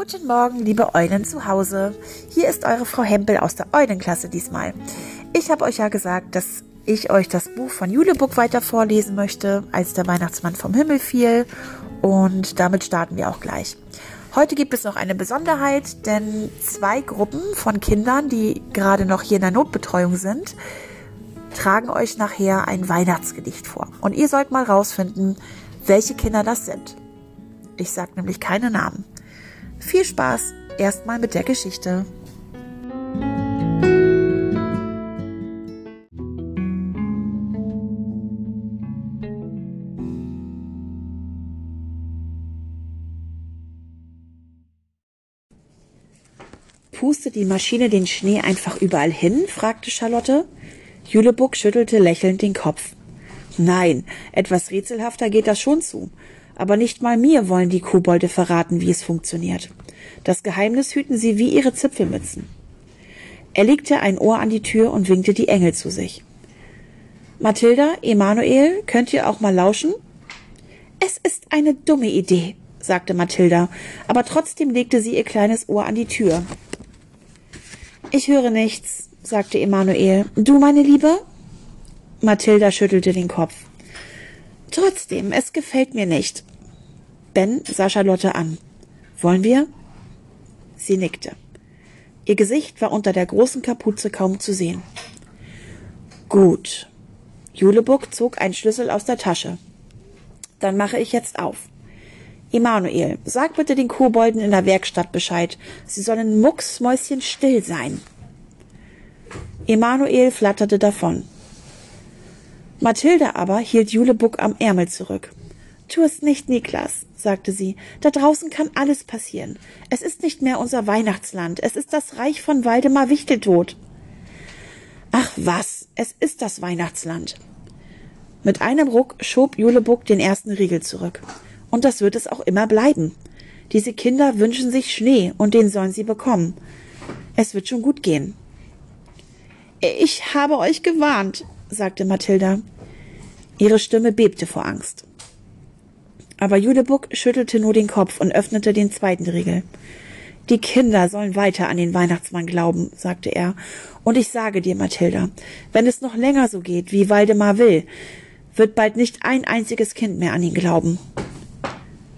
Guten Morgen, liebe Eulen zu Hause. Hier ist eure Frau Hempel aus der Eulenklasse diesmal. Ich habe euch ja gesagt, dass ich euch das Buch von Julebuck weiter vorlesen möchte, als der Weihnachtsmann vom Himmel fiel. Und damit starten wir auch gleich. Heute gibt es noch eine Besonderheit, denn zwei Gruppen von Kindern, die gerade noch hier in der Notbetreuung sind, tragen euch nachher ein Weihnachtsgedicht vor. Und ihr sollt mal rausfinden, welche Kinder das sind. Ich sage nämlich keine Namen. Viel Spaß erstmal mit der Geschichte. Pustet die Maschine den Schnee einfach überall hin? fragte Charlotte. Julebuck schüttelte lächelnd den Kopf. Nein, etwas rätselhafter geht das schon zu aber nicht mal mir wollen die Kobolde verraten, wie es funktioniert. Das Geheimnis hüten sie wie ihre Zipfelmützen. Er legte ein Ohr an die Tür und winkte die Engel zu sich. Mathilda, Emanuel, könnt ihr auch mal lauschen? Es ist eine dumme Idee, sagte Mathilda, aber trotzdem legte sie ihr kleines Ohr an die Tür. Ich höre nichts, sagte Emanuel. Du, meine Liebe? Mathilda schüttelte den Kopf. Trotzdem, es gefällt mir nicht. Ben sah Charlotte an. Wollen wir? Sie nickte. Ihr Gesicht war unter der großen Kapuze kaum zu sehen. Gut. Julebuck zog einen Schlüssel aus der Tasche. Dann mache ich jetzt auf. Emanuel, sag bitte den Kobolden in der Werkstatt Bescheid. Sie sollen mucksmäuschenstill sein. Emanuel flatterte davon. Mathilde aber hielt Julebuck am Ärmel zurück. Tu es nicht, Niklas, sagte sie. Da draußen kann alles passieren. Es ist nicht mehr unser Weihnachtsland. Es ist das Reich von Waldemar Wichteltod. Ach was, es ist das Weihnachtsland. Mit einem Ruck schob Julebuck den ersten Riegel zurück. Und das wird es auch immer bleiben. Diese Kinder wünschen sich Schnee, und den sollen sie bekommen. Es wird schon gut gehen. Ich habe euch gewarnt, sagte Mathilda. Ihre Stimme bebte vor Angst. Aber Julebuck schüttelte nur den Kopf und öffnete den zweiten Riegel. Die Kinder sollen weiter an den Weihnachtsmann glauben, sagte er. Und ich sage dir, Mathilda, wenn es noch länger so geht, wie Waldemar will, wird bald nicht ein einziges Kind mehr an ihn glauben.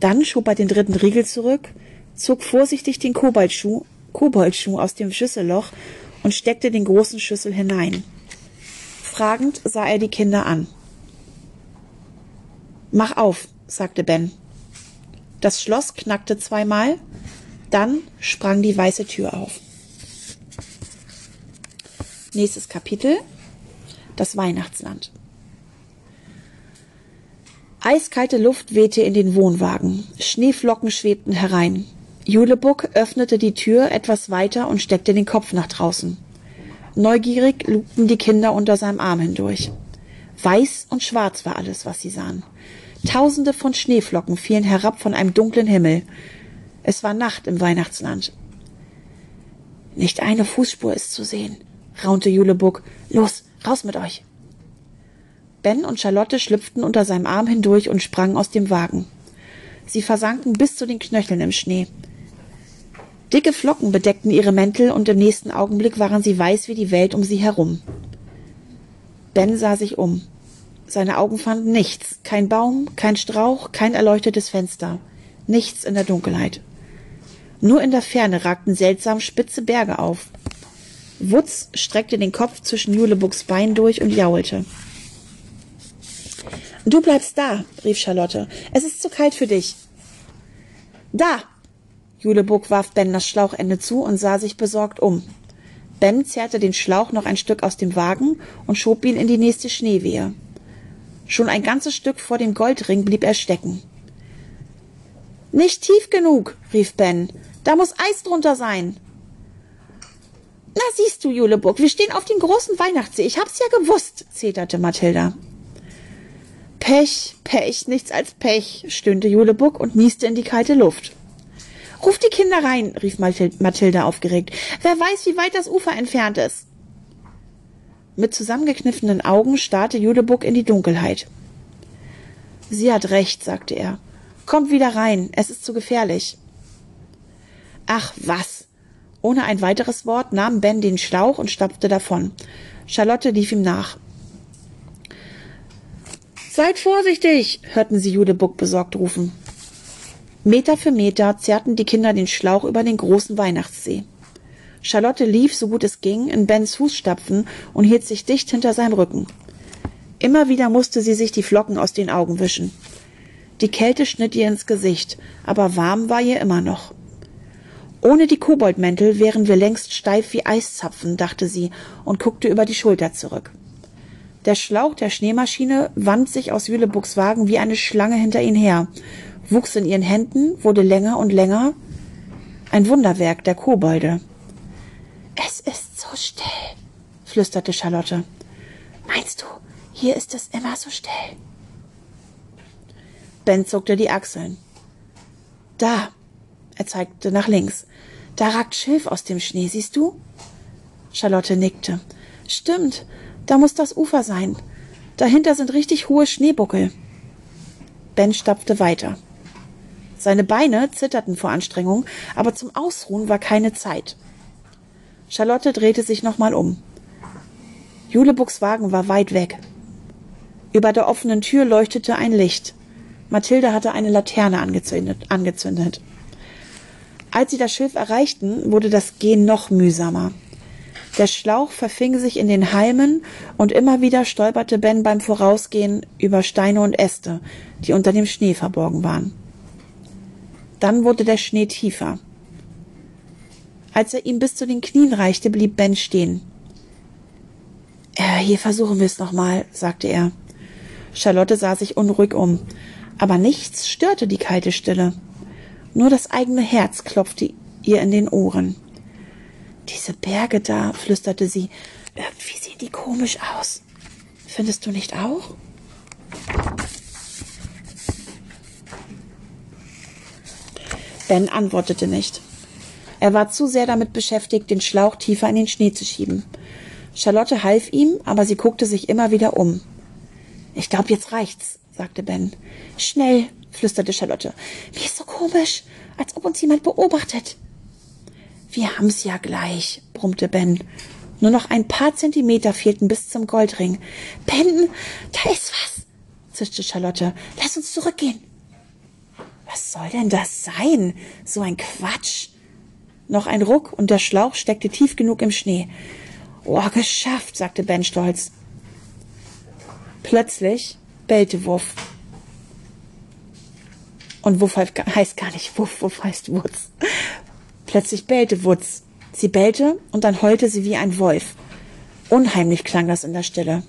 Dann schob er den dritten Riegel zurück, zog vorsichtig den Koboldschuh, Koboldschuh aus dem Schüsselloch und steckte den großen Schüssel hinein. Fragend sah er die Kinder an. Mach auf, sagte Ben. Das Schloss knackte zweimal, dann sprang die weiße Tür auf. Nächstes Kapitel Das Weihnachtsland. Eiskalte Luft wehte in den Wohnwagen. Schneeflocken schwebten herein. Julebuck öffnete die Tür etwas weiter und steckte den Kopf nach draußen. Neugierig lugten die Kinder unter seinem Arm hindurch. Weiß und schwarz war alles, was sie sahen. Tausende von Schneeflocken fielen herab von einem dunklen Himmel. Es war Nacht im Weihnachtsland. Nicht eine Fußspur ist zu sehen, raunte Julebuck. Los, raus mit euch. Ben und Charlotte schlüpften unter seinem Arm hindurch und sprangen aus dem Wagen. Sie versanken bis zu den Knöcheln im Schnee. Dicke Flocken bedeckten ihre Mäntel und im nächsten Augenblick waren sie weiß wie die Welt um sie herum. Ben sah sich um. Seine Augen fanden nichts. Kein Baum, kein Strauch, kein erleuchtetes Fenster. Nichts in der Dunkelheit. Nur in der Ferne ragten seltsam spitze Berge auf. Wutz streckte den Kopf zwischen Julebucks Bein durch und jaulte. Du bleibst da, rief Charlotte. Es ist zu kalt für dich. Da! Julebuck warf Ben das Schlauchende zu und sah sich besorgt um. Ben zerrte den Schlauch noch ein Stück aus dem Wagen und schob ihn in die nächste Schneewehe. Schon ein ganzes Stück vor dem Goldring blieb er stecken. Nicht tief genug, rief Ben. Da muss Eis drunter sein. Na siehst du, Juleburg, wir stehen auf dem großen Weihnachtssee. Ich hab's ja gewusst, zeterte Mathilda. Pech, Pech, nichts als Pech, stöhnte Juleburg und nieste in die kalte Luft. Ruf die Kinder rein, rief Mathilda aufgeregt. Wer weiß, wie weit das Ufer entfernt ist. Mit zusammengekniffenen Augen starrte Julebuck in die Dunkelheit. Sie hat recht, sagte er. Kommt wieder rein, es ist zu gefährlich. Ach was. Ohne ein weiteres Wort nahm Ben den Schlauch und stapfte davon. Charlotte lief ihm nach. Seid vorsichtig, hörten sie Judebuck besorgt rufen. Meter für Meter zerrten die Kinder den Schlauch über den großen Weihnachtssee. Charlotte lief, so gut es ging, in Bens Fußstapfen und hielt sich dicht hinter seinem Rücken. Immer wieder musste sie sich die Flocken aus den Augen wischen. Die Kälte schnitt ihr ins Gesicht, aber warm war ihr immer noch. Ohne die Koboldmäntel wären wir längst steif wie Eiszapfen, dachte sie und guckte über die Schulter zurück. Der Schlauch der Schneemaschine wand sich aus Jülebucks Wagen wie eine Schlange hinter ihn her, wuchs in ihren Händen, wurde länger und länger. Ein Wunderwerk der Kobolde. Es ist so still, flüsterte Charlotte. Meinst du, hier ist es immer so still? Ben zuckte die Achseln. Da, er zeigte nach links. Da ragt Schilf aus dem Schnee, siehst du? Charlotte nickte. Stimmt, da muss das Ufer sein. Dahinter sind richtig hohe Schneebuckel. Ben stapfte weiter. Seine Beine zitterten vor Anstrengung, aber zum Ausruhen war keine Zeit. Charlotte drehte sich nochmal um. Julebucks Wagen war weit weg. Über der offenen Tür leuchtete ein Licht. Mathilde hatte eine Laterne angezündet. angezündet. Als sie das Schilf erreichten, wurde das Gehen noch mühsamer. Der Schlauch verfing sich in den Halmen und immer wieder stolperte Ben beim Vorausgehen über Steine und Äste, die unter dem Schnee verborgen waren. Dann wurde der Schnee tiefer. Als er ihm bis zu den Knien reichte, blieb Ben stehen. Äh, hier versuchen wir es nochmal, sagte er. Charlotte sah sich unruhig um, aber nichts störte die kalte Stille. Nur das eigene Herz klopfte ihr in den Ohren. Diese Berge da, flüsterte sie, irgendwie sehen die komisch aus. Findest du nicht auch? Ben antwortete nicht. Er war zu sehr damit beschäftigt, den Schlauch tiefer in den Schnee zu schieben. Charlotte half ihm, aber sie guckte sich immer wieder um. Ich glaube, jetzt reicht's, sagte Ben. Schnell, flüsterte Charlotte. Mir ist so komisch, als ob uns jemand beobachtet. Wir haben's ja gleich, brummte Ben. Nur noch ein paar Zentimeter fehlten bis zum Goldring. Ben, da ist was, zischte Charlotte. Lass uns zurückgehen. Was soll denn das sein? So ein Quatsch. Noch ein Ruck und der Schlauch steckte tief genug im Schnee. Oh, geschafft, sagte Ben stolz. Plötzlich bellte Wuff. Und Wuff heißt gar nicht Wuff, Wuff heißt Wutz. Plötzlich bellte Wutz. Sie bellte und dann heulte sie wie ein Wolf. Unheimlich klang das in der Stille.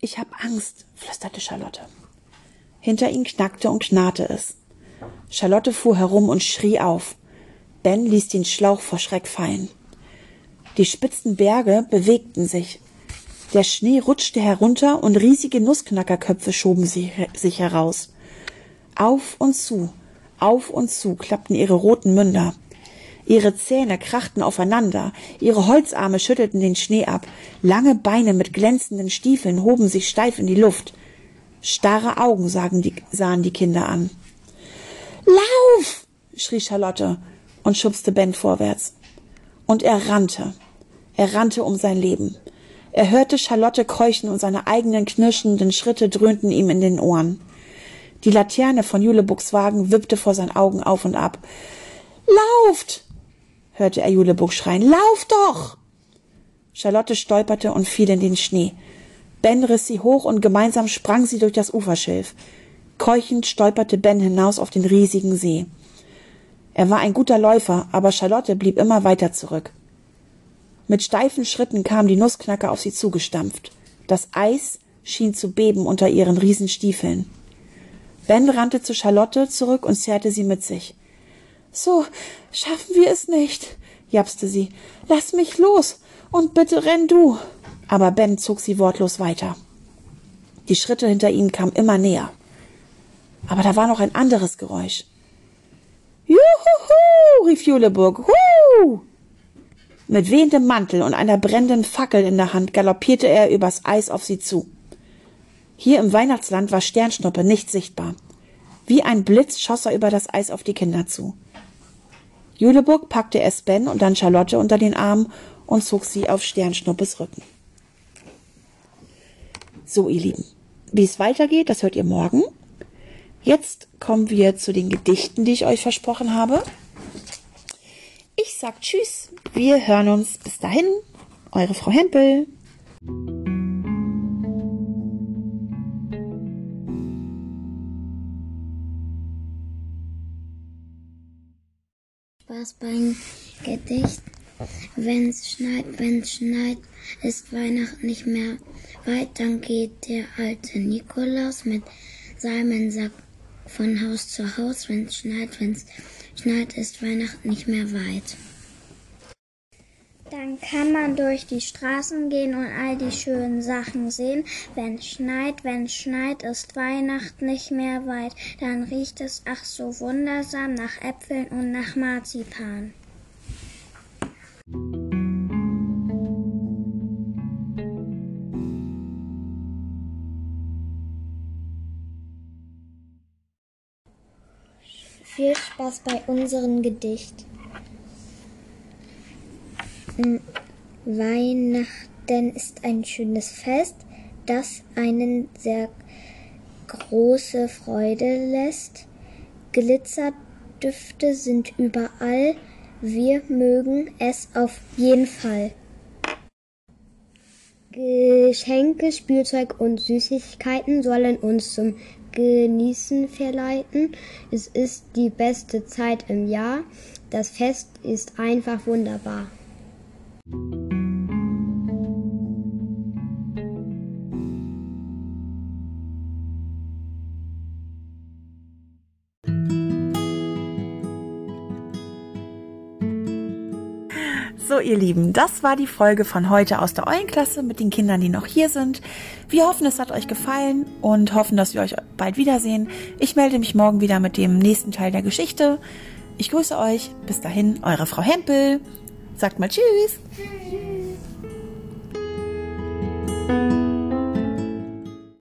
Ich hab Angst, flüsterte Charlotte. Hinter ihnen knackte und knarrte es. Charlotte fuhr herum und schrie auf. Ben ließ den Schlauch vor Schreck fallen. Die spitzen Berge bewegten sich. Der Schnee rutschte herunter und riesige Nussknackerköpfe schoben sich heraus. Auf und zu, auf und zu klappten ihre roten Münder. Ihre Zähne krachten aufeinander, ihre Holzarme schüttelten den Schnee ab, lange Beine mit glänzenden Stiefeln hoben sich steif in die Luft. Starre Augen sahen die, sahen die Kinder an. Lauf! schrie Charlotte und schubste Ben vorwärts. Und er rannte. Er rannte um sein Leben. Er hörte Charlotte keuchen und seine eigenen knirschenden Schritte dröhnten ihm in den Ohren. Die Laterne von Julebucks Wagen wippte vor seinen Augen auf und ab. Lauft! hörte er Julebuck schreien. Lauft doch! Charlotte stolperte und fiel in den Schnee. Ben riss sie hoch und gemeinsam sprang sie durch das Uferschilf. Keuchend stolperte Ben hinaus auf den riesigen See. Er war ein guter Läufer, aber Charlotte blieb immer weiter zurück. Mit steifen Schritten kam die Nussknacker auf sie zugestampft. Das Eis schien zu beben unter ihren Riesenstiefeln. Ben rannte zu Charlotte zurück und zerrte sie mit sich. So schaffen wir es nicht, japste sie. Lass mich los und bitte renn du. Aber Ben zog sie wortlos weiter. Die Schritte hinter ihnen kamen immer näher. Aber da war noch ein anderes Geräusch. Rief Juleburg. Hu! Mit wehendem Mantel und einer brennenden Fackel in der Hand galoppierte er übers Eis auf sie zu. Hier im Weihnachtsland war Sternschnuppe nicht sichtbar. Wie ein Blitz schoss er über das Eis auf die Kinder zu. Jüleburg packte erst Ben und dann Charlotte unter den Arm und zog sie auf Sternschnuppes Rücken. So, ihr Lieben, wie es weitergeht, das hört ihr morgen. Jetzt kommen wir zu den Gedichten, die ich euch versprochen habe. Ich sag Tschüss. Wir hören uns. Bis dahin. Eure Frau Hempel. Spaß beim Gedicht. Wenn's schneit, wenn's schneit, ist Weihnachten nicht mehr weit, dann geht der alte Nikolaus mit seinem Sack von Haus zu Haus. Wenn's schneit, wenn's schneit, ist Weihnachten nicht mehr weit. Dann kann man durch die Straßen gehen und all die schönen Sachen sehen. Wenn schneit, wenn schneit, ist Weihnachten nicht mehr weit. Dann riecht es ach so wundersam nach Äpfeln und nach Marzipan. Viel Spaß bei unserem Gedicht. Weihnachten ist ein schönes Fest, das einen sehr große Freude lässt. Glitzerdüfte sind überall, wir mögen es auf jeden Fall. Geschenke, Spielzeug und Süßigkeiten sollen uns zum Genießen verleiten. Es ist die beste Zeit im Jahr. Das Fest ist einfach wunderbar. So, ihr Lieben, das war die Folge von heute aus der Eulenklasse mit den Kindern, die noch hier sind. Wir hoffen, es hat euch gefallen und hoffen, dass wir euch bald wiedersehen. Ich melde mich morgen wieder mit dem nächsten Teil der Geschichte. Ich grüße euch. Bis dahin, eure Frau Hempel. Sagt mal Tschüss.